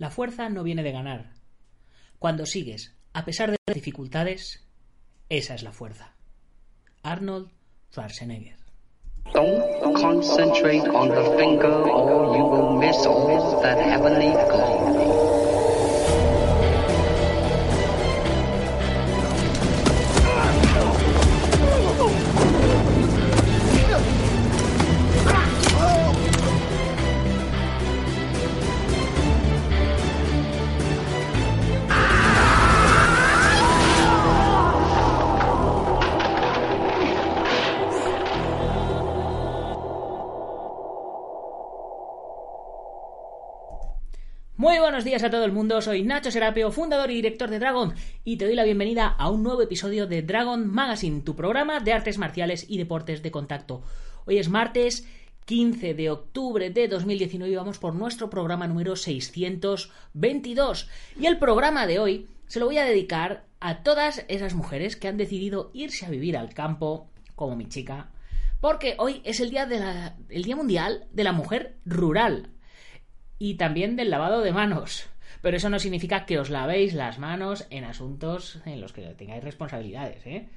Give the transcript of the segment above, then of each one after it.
La fuerza no viene de ganar. Cuando sigues, a pesar de las dificultades, esa es la fuerza. Arnold Schwarzenegger. Don't concentrate on the finger or you will miss all that heavenly glory. Buenos días a todo el mundo, soy Nacho Serapio, fundador y director de Dragon, y te doy la bienvenida a un nuevo episodio de Dragon Magazine, tu programa de artes marciales y deportes de contacto. Hoy es martes 15 de octubre de 2019 y vamos por nuestro programa número 622. Y el programa de hoy se lo voy a dedicar a todas esas mujeres que han decidido irse a vivir al campo, como mi chica, porque hoy es el día, el día mundial de la mujer rural y también del lavado de manos. Pero eso no significa que os lavéis las manos en asuntos en los que tengáis responsabilidades, ¿eh?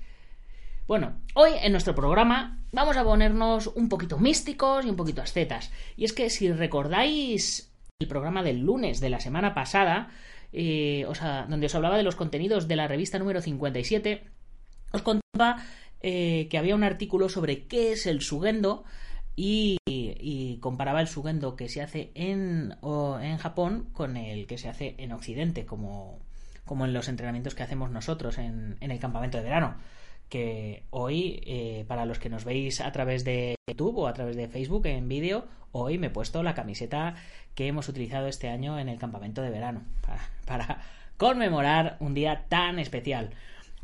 Bueno, hoy en nuestro programa vamos a ponernos un poquito místicos y un poquito ascetas. Y es que si recordáis el programa del lunes de la semana pasada, eh, o sea, donde os hablaba de los contenidos de la revista número 57, os contaba eh, que había un artículo sobre qué es el sugendo y, comparaba el sugendo que se hace en, o en Japón con el que se hace en Occidente, como, como en los entrenamientos que hacemos nosotros en, en el campamento de verano. Que hoy, eh, para los que nos veis a través de YouTube o a través de Facebook en vídeo, hoy me he puesto la camiseta que hemos utilizado este año en el campamento de verano, para, para conmemorar un día tan especial.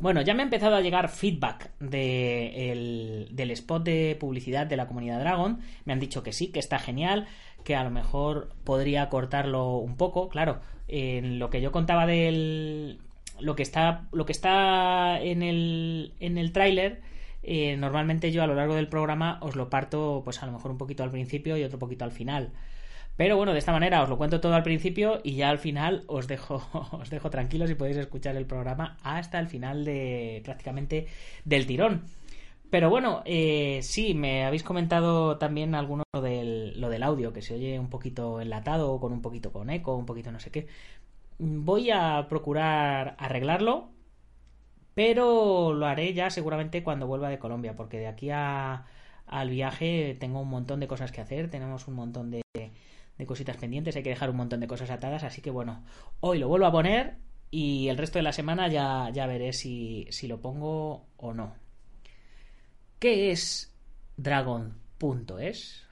Bueno, ya me ha empezado a llegar feedback de el, del spot de publicidad de la comunidad Dragon. Me han dicho que sí, que está genial, que a lo mejor podría cortarlo un poco. Claro, en lo que yo contaba del. Lo que está, lo que está en el, en el tráiler, eh, normalmente yo a lo largo del programa os lo parto, pues a lo mejor un poquito al principio y otro poquito al final. Pero bueno, de esta manera os lo cuento todo al principio y ya al final os dejo, os dejo tranquilos y podéis escuchar el programa hasta el final de prácticamente del tirón. Pero bueno, eh, sí, me habéis comentado también alguno del, lo del audio, que se oye un poquito enlatado, con un poquito con eco, un poquito no sé qué. Voy a procurar arreglarlo, pero lo haré ya seguramente cuando vuelva de Colombia, porque de aquí a, al viaje tengo un montón de cosas que hacer, tenemos un montón de, de cositas pendientes, hay que dejar un montón de cosas atadas, así que bueno, hoy lo vuelvo a poner y el resto de la semana ya, ya veré si, si lo pongo o no. ¿Qué es Dragon.es?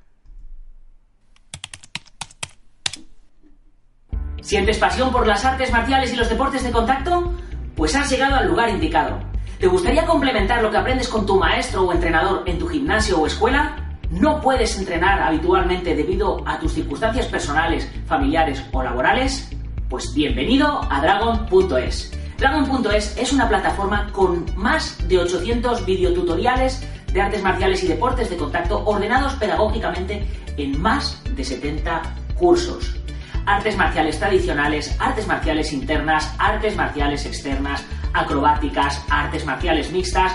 ¿Sientes pasión por las artes marciales y los deportes de contacto? Pues has llegado al lugar indicado. ¿Te gustaría complementar lo que aprendes con tu maestro o entrenador en tu gimnasio o escuela? No puedes entrenar habitualmente debido a tus circunstancias personales, familiares o laborales, pues bienvenido a Dragon.es. Dragon.es es una plataforma con más de 800 videotutoriales de artes marciales y deportes de contacto ordenados pedagógicamente en más de 70 cursos. Artes marciales tradicionales, artes marciales internas, artes marciales externas, acrobáticas, artes marciales mixtas,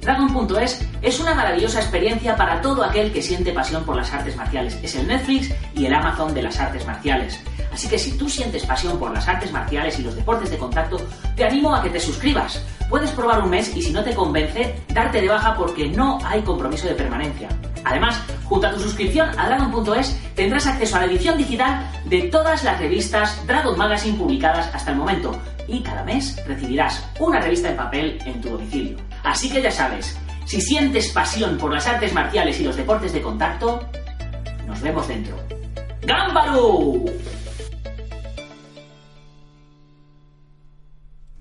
Dragon.es es una maravillosa experiencia para todo aquel que siente pasión por las artes marciales. Es el Netflix y el Amazon de las artes marciales. Así que si tú sientes pasión por las artes marciales y los deportes de contacto, te animo a que te suscribas. Puedes probar un mes y si no te convence, darte de baja porque no hay compromiso de permanencia. Además, junto a tu suscripción a Dragon.es tendrás acceso a la edición digital de todas las revistas Dragon Magazine publicadas hasta el momento y cada mes recibirás una revista en papel en tu domicilio. Así que ya sabes, si sientes pasión por las artes marciales y los deportes de contacto, nos vemos dentro. ¡Gámbaru!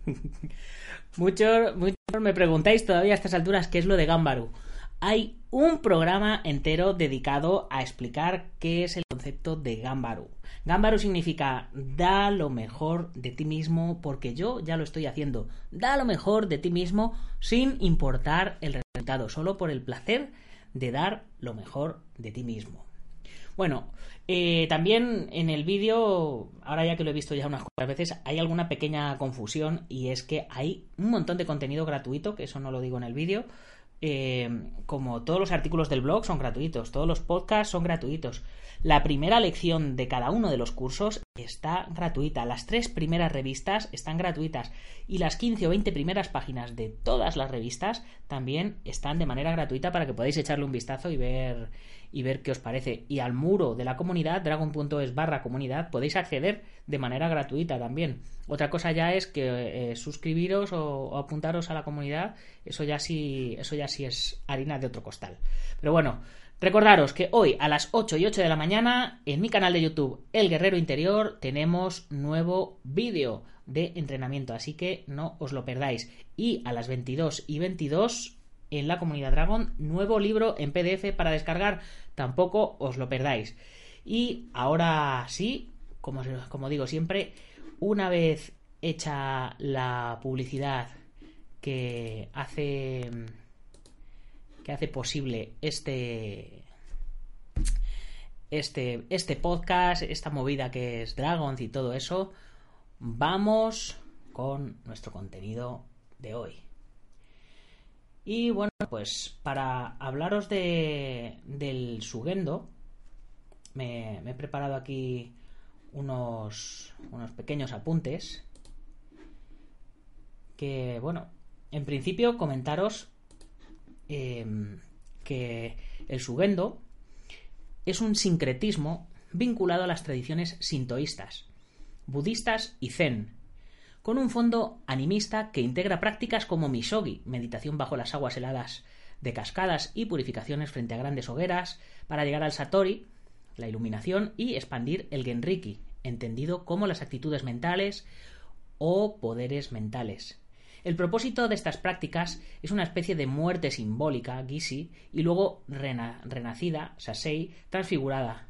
muchos, muchos me preguntáis todavía a estas alturas qué es lo de Gámbaru. Hay un programa entero dedicado a explicar qué es el concepto de Gámbaru. Gámbaru significa da lo mejor de ti mismo porque yo ya lo estoy haciendo. Da lo mejor de ti mismo sin importar el resultado, solo por el placer de dar lo mejor de ti mismo. Bueno, eh, también en el vídeo, ahora ya que lo he visto ya unas cuantas veces, hay alguna pequeña confusión y es que hay un montón de contenido gratuito, que eso no lo digo en el vídeo, eh, como todos los artículos del blog son gratuitos, todos los podcasts son gratuitos. La primera lección de cada uno de los cursos está gratuita. Las tres primeras revistas están gratuitas. Y las 15 o 20 primeras páginas de todas las revistas también están de manera gratuita para que podáis echarle un vistazo y ver, y ver qué os parece. Y al muro de la comunidad, dragon.es barra comunidad, podéis acceder de manera gratuita también. Otra cosa ya es que eh, suscribiros o, apuntaros a la comunidad, eso ya sí, eso ya sí es harina de otro costal. Pero bueno, recordaros que hoy a las 8 y 8 de la mañana en mi canal de YouTube El Guerrero Interior tenemos nuevo vídeo de entrenamiento, así que no os lo perdáis. Y a las 22 y 22 en la comunidad Dragon, nuevo libro en PDF para descargar, tampoco os lo perdáis. Y ahora sí, como, digo siempre, una vez hecha la publicidad que hace que hace posible este este este podcast, esta movida que es Dragons y todo eso, vamos con nuestro contenido de hoy. Y bueno, pues para hablaros de, del Sugendo, me, he preparado aquí unos, unos pequeños apuntes que, bueno, en principio comentaros em, que el Sugendo es un sincretismo vinculado a las tradiciones sintoístas, budistas y zen, con un fondo animista que integra prácticas como misogi, meditación bajo las aguas heladas de cascadas y purificaciones frente a grandes hogueras, para llegar al satori, la iluminación, y expandir el genriki, entendido como las actitudes mentales o poderes mentales. El propósito de estas prácticas es una especie de muerte simbólica, Gishi, y luego renacida, Sasei, transfigurada.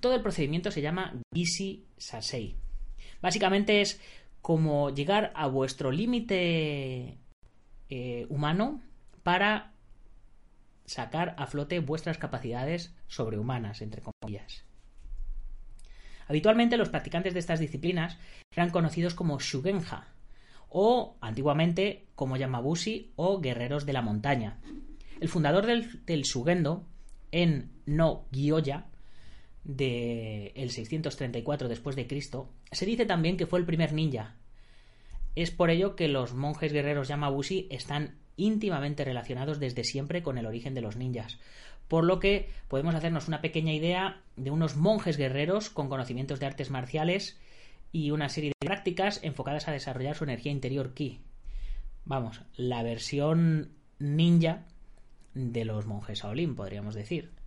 Todo el procedimiento se llama Gishi Sasei. Básicamente es como llegar a vuestro límite eh, humano para sacar a flote vuestras capacidades sobrehumanas, entre comillas. Habitualmente los practicantes de estas disciplinas eran conocidos como Shugenja, o antiguamente como Yamabushi o guerreros de la montaña. El fundador del, Shugendo, en no Gyoya, del el 634 después de Cristo, se dice también que fue el primer ninja. Es por ello que los monjes guerreros Yamabushi están íntimamente relacionados desde siempre con el origen de los ninjas, por lo que podemos hacernos una pequeña idea de unos monjes guerreros con conocimientos de artes marciales y una serie de prácticas enfocadas a desarrollar su energía interior ki. Vamos, la versión ninja de los monjes Shaolin, podríamos decir.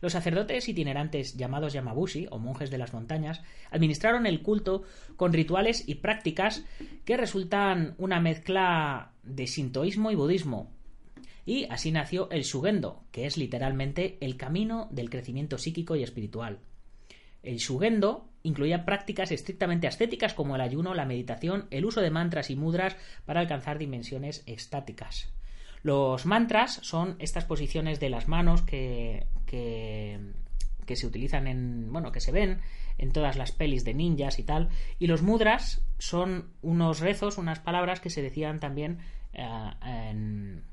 Los sacerdotes itinerantes llamados Yamabushi, o monjes de las montañas, administraron el culto con rituales y prácticas que resultan una mezcla de sintoísmo y budismo. Y así nació el Shugendo, que es literalmente el camino del crecimiento psíquico y espiritual. El Shugendo incluía prácticas estrictamente ascéticas como el ayuno, la meditación, el uso de mantras y mudras para alcanzar dimensiones estáticas. Los mantras son estas posiciones de las manos que, que, se utilizan en. bueno, que se ven en todas las pelis de ninjas y tal. Y los mudras son unos rezos, unas palabras que se decían también eh, en,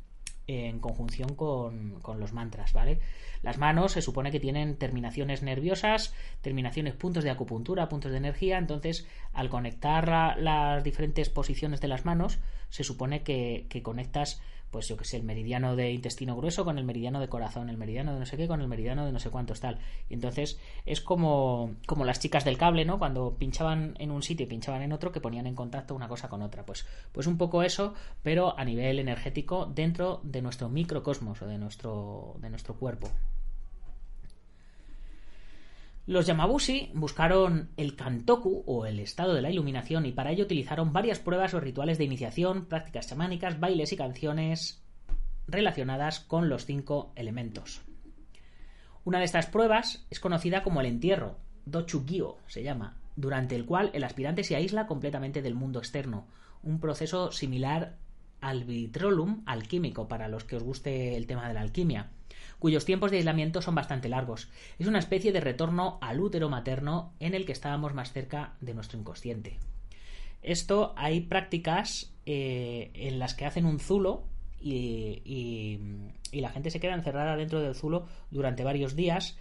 en conjunción con, con, los mantras, ¿vale? Las manos se supone que tienen terminaciones nerviosas, terminaciones, puntos de acupuntura, puntos de energía, entonces al conectar la, las diferentes posiciones de las manos, se supone que, que conectas pues yo que sé, el meridiano de intestino grueso con el meridiano de corazón, el meridiano de no sé qué con el meridiano de no sé cuántos tal. Y entonces es como, como las chicas del cable, ¿no? Cuando pinchaban en un sitio y pinchaban en otro, que ponían en contacto una cosa con otra. Pues, pues un poco eso, pero a nivel energético dentro de nuestro microcosmos o de nuestro, de nuestro cuerpo. Los Yamabushi buscaron el Kantoku o el estado de la iluminación y para ello utilizaron varias pruebas o rituales de iniciación, prácticas chamánicas, bailes y canciones relacionadas con los cinco elementos. Una de estas pruebas es conocida como el entierro, Dochugyo se llama, durante el cual el aspirante se aísla completamente del mundo externo, un proceso similar al vitrolum alquímico para los que os guste el tema de la alquimia cuyos tiempos de aislamiento son bastante largos. Es una especie de retorno al útero materno en el que estábamos más cerca de nuestro inconsciente. Esto hay prácticas eh, en las que hacen un zulo y, y, y, la gente se queda encerrada dentro del zulo durante varios días.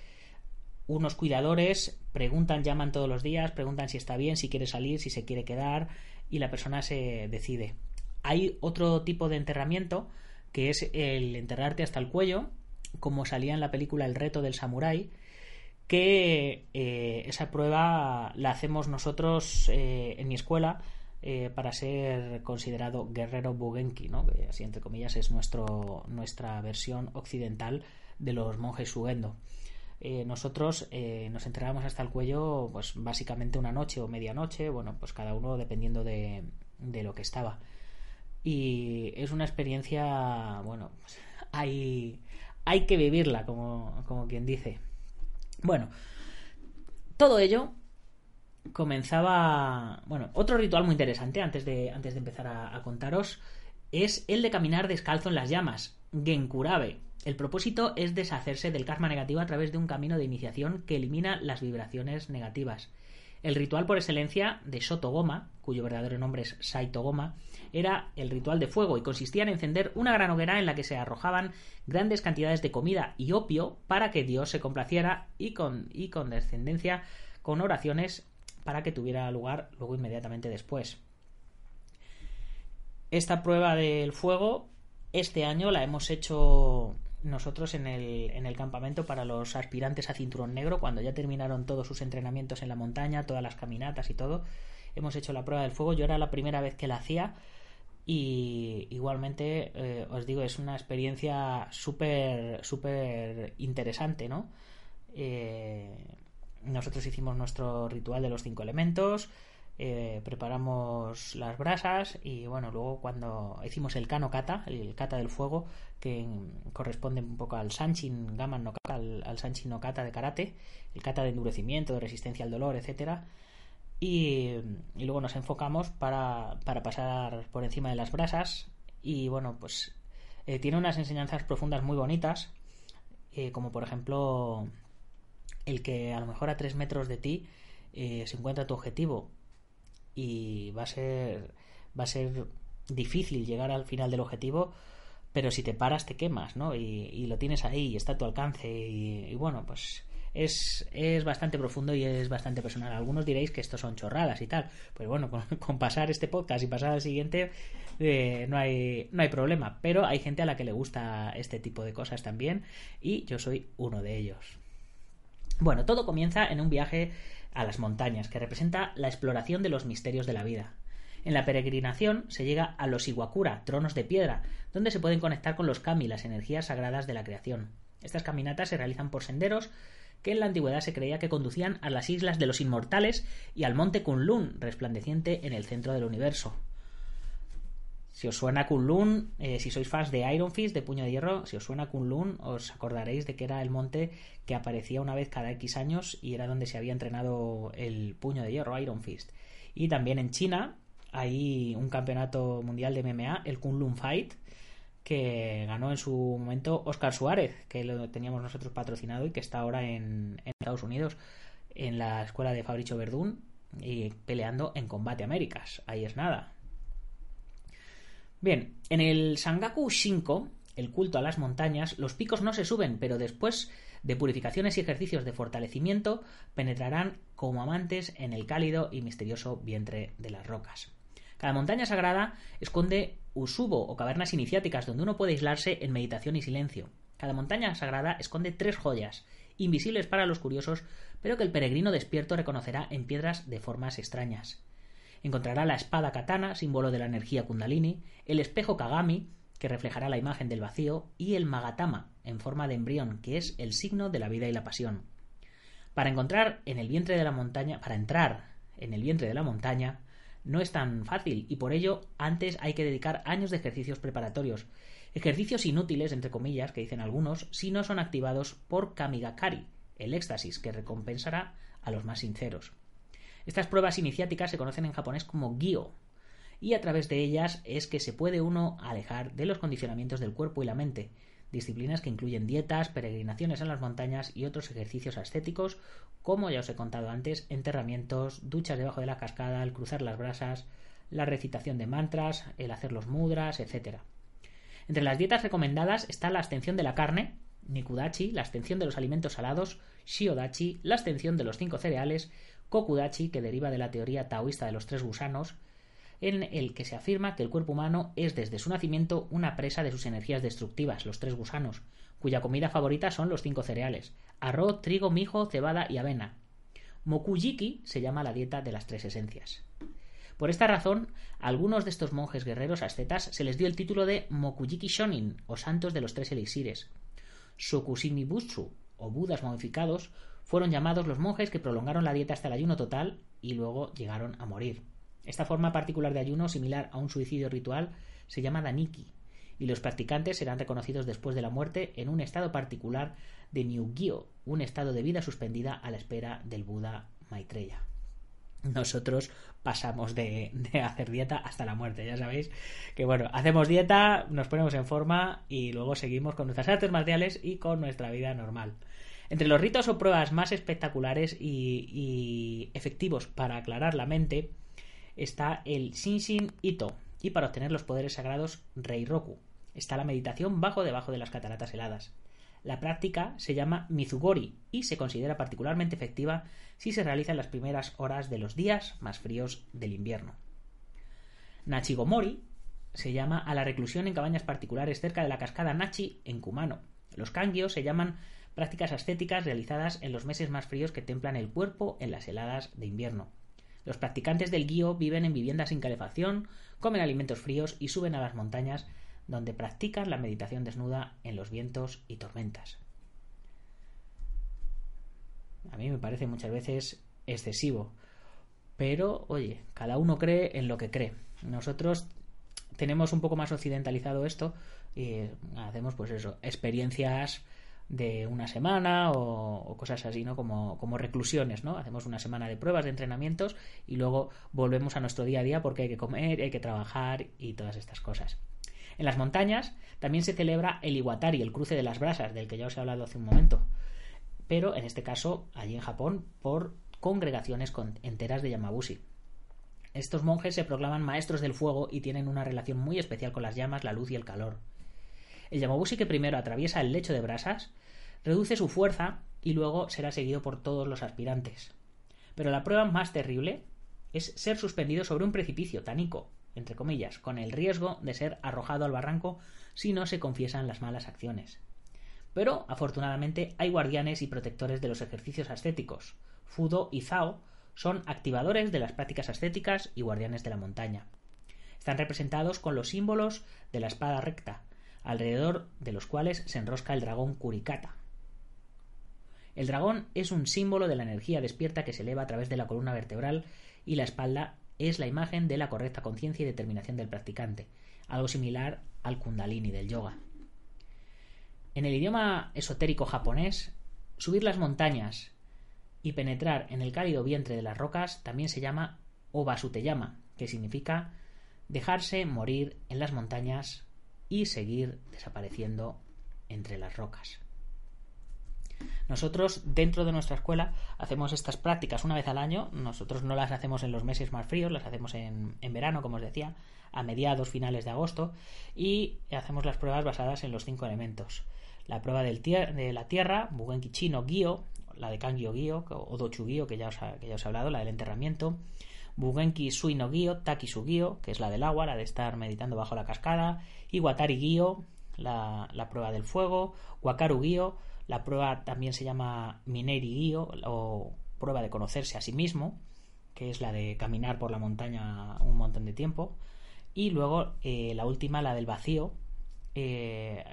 Unos cuidadores preguntan, llaman todos los días, preguntan si está bien, si quiere salir, si se quiere quedar y la persona se decide. Hay otro tipo de enterramiento que es el enterrarte hasta el cuello como salía en la película El reto del samurái, que eh, esa prueba la hacemos nosotros eh, en mi escuela eh, para ser considerado guerrero bugenki, ¿no? que así entre comillas es nuestro, nuestra versión occidental de los monjes sugendo. nosotros nos enterrábamos hasta el cuello pues básicamente una noche o medianoche, bueno, pues cada uno dependiendo de, de lo que estaba. Y es una experiencia, bueno, pues hay, hay que vivirla, como, como quien dice. Bueno, todo ello comenzaba. Bueno, otro ritual muy interesante antes de, antes de empezar a, a, contaros es el de caminar descalzo en las llamas, Genkurabe. El propósito es deshacerse del karma negativo a través de un camino de iniciación que elimina las vibraciones negativas. El ritual por excelencia de Sotogoma, cuyo verdadero nombre es Saitogoma, era el ritual de fuego y consistía en encender una gran hoguera en la que se arrojaban grandes cantidades de comida y opio para que Dios se complaciera y con, y con descendencia con oraciones para que tuviera lugar luego inmediatamente después. Esta prueba del fuego este año la hemos hecho nosotros en el, en el campamento para los aspirantes a cinturón negro, cuando ya terminaron todos sus entrenamientos en la montaña, todas las caminatas y todo, hemos hecho la prueba del fuego. Yo era la primera vez que la hacía y igualmente eh, os digo, es una experiencia súper, súper interesante, ¿no? Eh, nosotros hicimos nuestro ritual de los cinco elementos, eh, preparamos las brasas y bueno, luego cuando hicimos el kano kata, el kata del fuego, que corresponde un poco al sanchin gaman no kata, al, al sanchin no kata de karate, el kata de endurecimiento, de resistencia al dolor, etcétera. Y, luego nos enfocamos para, para, pasar por encima de las brasas y bueno, pues eh, tiene unas enseñanzas profundas muy bonitas, eh, como por ejemplo el que a lo mejor a tres metros de ti eh, se encuentra tu objetivo y va a ser va a ser difícil llegar al final del objetivo pero si te paras te quemas no y, y lo tienes ahí y está a tu alcance y, y bueno pues es, es, bastante profundo y es bastante personal. Algunos diréis que esto son chorradas y tal. Pues bueno, con, con pasar este podcast y pasar al siguiente eh, no, hay, no hay problema. Pero hay gente a la que le gusta este tipo de cosas también y yo soy uno de ellos. Bueno, todo comienza en un viaje a las montañas, que representa la exploración de los misterios de la vida. En la peregrinación se llega a los Iwakura, tronos de piedra, donde se pueden conectar con los kami, las energías sagradas de la creación. Estas caminatas se realizan por senderos que en la antigüedad se creía que conducían a las islas de los inmortales y al monte Kunlun, resplandeciente en el centro del universo. Si os suena Kunlun, eh, si sois fans de Iron Fist, de Puño de Hierro, si os suena Kunlun, os acordaréis de que era el monte que aparecía una vez cada X años y era donde se había entrenado el Puño de Hierro, Iron Fist. Y también en China hay un campeonato mundial de MMA, el Kunlun Fight, que ganó en su momento Oscar Suárez, que lo teníamos nosotros patrocinado y que está ahora en, Estados Unidos, en la escuela de Fabricio Verdún y peleando en Combate Américas. Ahí es nada. Bien, en el Sangaku Shinko, el culto a las montañas, los picos no se suben, pero después de purificaciones y ejercicios de fortalecimiento, penetrarán como amantes en el cálido y misterioso vientre de las rocas. Cada montaña sagrada esconde usubo o cavernas iniciáticas donde uno puede aislarse en meditación y silencio. Cada montaña sagrada esconde tres joyas, invisibles para los curiosos, pero que el peregrino despierto reconocerá en piedras de formas extrañas. Encontrará la espada katana, símbolo de la energía kundalini, el espejo kagami, que reflejará la imagen del vacío, y el magatama, en forma de embrión, que es el signo de la vida y la pasión. Para encontrar en el vientre de la montaña, para entrar en el vientre de la montaña, no es tan fácil y por ello antes hay que dedicar años de ejercicios preparatorios. Ejercicios inútiles, entre comillas, que dicen algunos, si no son activados por Kamigakari, el éxtasis que recompensará a los más sinceros. Estas pruebas iniciáticas se conocen en japonés como Gyo, y a través de ellas es que se puede uno alejar de los condicionamientos del cuerpo y la mente, disciplinas que incluyen dietas, peregrinaciones en las montañas y otros ejercicios ascéticos, como ya os he contado antes, enterramientos, duchas debajo de la cascada, el cruzar las brasas, la recitación de mantras, el hacer los mudras, etc. Entre las dietas recomendadas está la abstención de la carne, Nikudachi, la abstención de los alimentos salados, Shiodachi, la abstención de los cinco cereales, Kokudachi, que deriva de la teoría taoísta de los tres gusanos, en el que se afirma que el cuerpo humano es desde su nacimiento una presa de sus energías destructivas, los tres gusanos, cuya comida favorita son los cinco cereales, arroz, trigo, mijo, cebada y avena. Mokujiki se llama la dieta de las tres esencias. Por esta razón, a algunos de estos monjes guerreros ascetas se les dio el título de Mokujiki Shonin, o santos de los tres elixires. Sokushimi Butsu, o budas modificados, fueron llamados los monjes que prolongaron la dieta hasta el ayuno total y luego llegaron a morir. Esta forma particular de ayuno, similar a un suicidio ritual, se llama daniki, y los practicantes serán reconocidos después de la muerte en un estado particular de Nyugyo, un estado de vida suspendida a la espera del Buda Maitreya. Nosotros pasamos de, de, hacer dieta hasta la muerte, ya sabéis que bueno, hacemos dieta, nos ponemos en forma y luego seguimos con nuestras artes marciales y con nuestra vida normal. Entre los ritos o pruebas más espectaculares y, y efectivos para aclarar la mente, está el Shinshin Ito y para obtener los poderes sagrados Reiroku. Está la meditación bajo debajo de las cataratas heladas. La práctica se llama Mizugori y se considera particularmente efectiva si se realiza en las primeras horas de los días más fríos del invierno. Nachigomori se llama a la reclusión en cabañas particulares cerca de la cascada Nachi en Kumano. Los kangios se llaman prácticas ascéticas realizadas en los meses más fríos que templan el cuerpo en las heladas de invierno. Los practicantes del guío viven en viviendas sin calefacción, comen alimentos fríos y suben a las montañas donde practican la meditación desnuda en los vientos y tormentas. A mí me parece muchas veces excesivo, pero oye, cada uno cree en lo que cree. Nosotros tenemos un poco más occidentalizado esto y hacemos pues eso, experiencias de una semana o, cosas así, ¿no? Como, como, reclusiones, ¿no? Hacemos una semana de pruebas, de entrenamientos y luego volvemos a nuestro día a día porque hay que comer, hay que trabajar y todas estas cosas. En las montañas también se celebra el Iwatari, el cruce de las brasas, del que ya os he hablado hace un momento. Pero en este caso, allí en Japón, por congregaciones enteras de Yamabushi. Estos monjes se proclaman maestros del fuego y tienen una relación muy especial con las llamas, la luz y el calor. El Yamabushi que primero atraviesa el lecho de brasas reduce su fuerza y luego será seguido por todos los aspirantes. Pero la prueba más terrible es ser suspendido sobre un precipicio tanico, entre comillas, con el riesgo de ser arrojado al barranco si no se confiesan las malas acciones. Pero, afortunadamente, hay guardianes y protectores de los ejercicios ascéticos. Fudo y Zao son activadores de las prácticas ascéticas y guardianes de la montaña. Están representados con los símbolos de la espada recta, alrededor de los cuales se enrosca el dragón Kurikata. El dragón es un símbolo de la energía despierta que se eleva a través de la columna vertebral y la espalda es la imagen de la correcta conciencia y determinación del practicante, algo similar al kundalini del yoga. En el idioma esotérico japonés, subir las montañas y penetrar en el cálido vientre de las rocas también se llama Obasuteyama, que significa dejarse morir en las montañas y seguir desapareciendo entre las rocas. Nosotros, dentro de nuestra escuela, hacemos estas prácticas una vez al año. Nosotros no las hacemos en los meses más fríos, las hacemos en, verano, como os decía, a mediados, finales de agosto, y hacemos las pruebas basadas en los cinco elementos. La prueba del de la tierra, Bugenki Chino Gyo, la de Kangyo Gyo, o Dochu Gyo, que ya, os que ya os he hablado, la del enterramiento. Bugenki Sui no Gyo, Takisu Gyo, que es la del agua, la de estar meditando bajo la cascada. Y Watari Gyo, la, la prueba del fuego. Wakaru Gyo, la prueba también se llama Mineri Guío o prueba de conocerse a sí mismo, que es la de caminar por la montaña un montón de tiempo. Y luego eh, la última, la del vacío. Eh,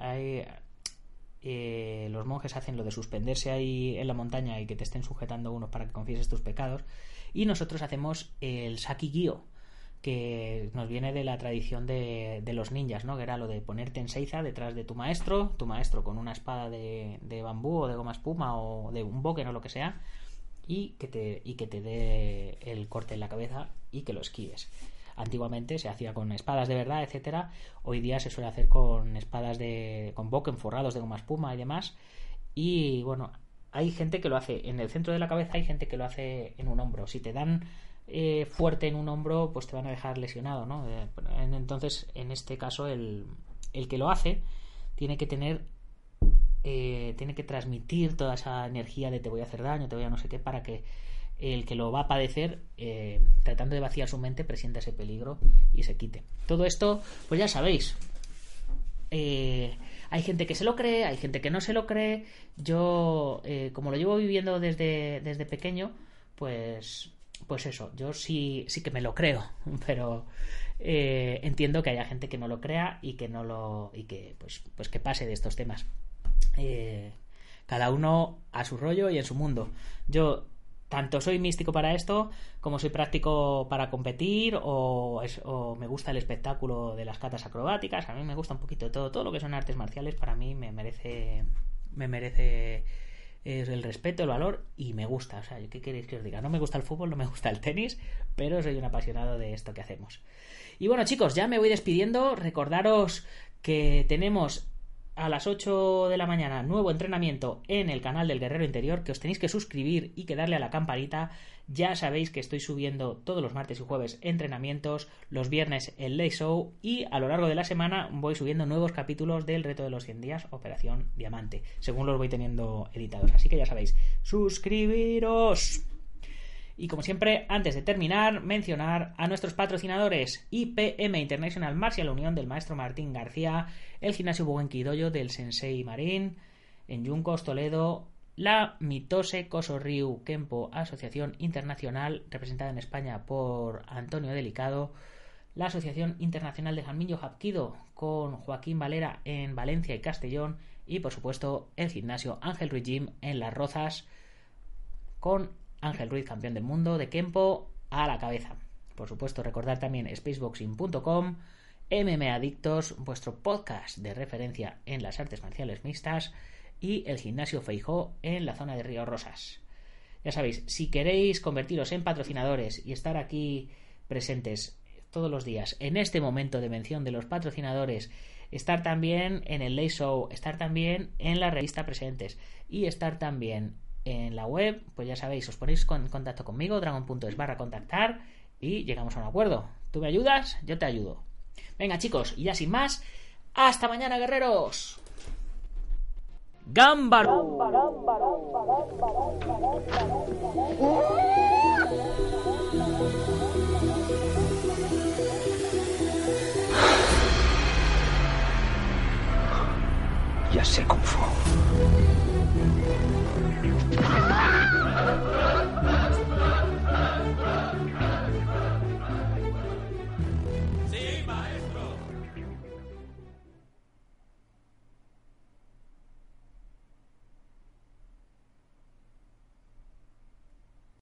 eh, los monjes hacen lo de suspenderse ahí en la montaña y que te estén sujetando unos para que confieses tus pecados. Y nosotros hacemos el Saki Gyo, que nos viene de la tradición de, los ninjas, ¿no? Que era lo de ponerte en seiza detrás de tu maestro, tu maestro con una espada de, bambú o de goma espuma o de un boque o lo que sea, y que te, y que te dé el corte en la cabeza y que lo esquives. Antiguamente se hacía con espadas de verdad, etcétera. Hoy día se suele hacer con espadas de. con boque forrados de goma espuma y demás. Y bueno, hay gente que lo hace en el centro de la cabeza, hay gente que lo hace en un hombro. Si te dan eh, fuerte en un hombro, pues te van a dejar lesionado, ¿no? Eh, entonces, en este caso, el, el que lo hace tiene que tener eh, tiene que transmitir toda esa energía de te voy a hacer daño, te voy a no sé qué, para que el que lo va a padecer, tratando de vaciar su mente, presienta ese peligro y se quite. Todo esto, pues ya sabéis. hay gente que se lo cree, hay gente que no se lo cree. Yo, como lo llevo viviendo desde, desde pequeño, pues pues eso, yo sí, sí que me lo creo, pero eh, entiendo que haya gente que no lo crea y que no lo y que pues, pues que pase de estos temas. Eh, cada uno a su rollo y en su mundo. Yo tanto soy místico para esto como soy práctico para competir o, me gusta el espectáculo de las catas acrobáticas. A mí me gusta un poquito todo. Todo lo que son artes marciales para mí me merece me merece es el respeto, el valor y me gusta. O sea, ¿qué queréis que os diga? No me gusta el fútbol, no me gusta el tenis, pero soy un apasionado de esto que hacemos. Y bueno, chicos, ya me voy despidiendo. Recordaros que tenemos a las 8 de la mañana nuevo entrenamiento en el canal del Guerrero Interior, que os tenéis que suscribir y que darle a la campanita. Ya sabéis que estoy subiendo todos los martes y jueves entrenamientos, los viernes el Lay Show y a lo largo de la semana voy subiendo nuevos capítulos del reto de los 100 días, Operación Diamante, según los voy teniendo editados. Así que ya sabéis, suscribiros. Y como siempre, antes de terminar, mencionar a nuestros patrocinadores IPM International Martial Unión del maestro Martín García, el gimnasio Buenquidoyo del Sensei Marín, en Yuncos, Toledo, la Mitose Koso Kempo Asociación Internacional, representada en España por Antonio Delicado, la Asociación Internacional de Jamillo Hapkido con Joaquín Valera en Valencia y Castellón, y por supuesto el gimnasio Ángel Ruiz en Las Rozas con Ángel Ruiz, campeón del mundo de Kempo, a la cabeza. Por supuesto, recordar también spaceboxing.com, MM Adictos, vuestro podcast de referencia en las artes marciales mixtas, y el gimnasio Feijó en la zona de Río Rosas. Ya sabéis, si queréis convertiros en patrocinadores y estar aquí presentes todos los días en este momento de mención de los patrocinadores, estar también en el Lay Show, estar también en la revista Presentes y estar también en la web, pues ya sabéis, os ponéis en contacto conmigo, dragon.es barra contactar y llegamos a un acuerdo. Tú me ayudas, yo te ayudo. Venga chicos, y ya sin más, hasta mañana guerreros. Gámbaro. Ya sé cómo fue.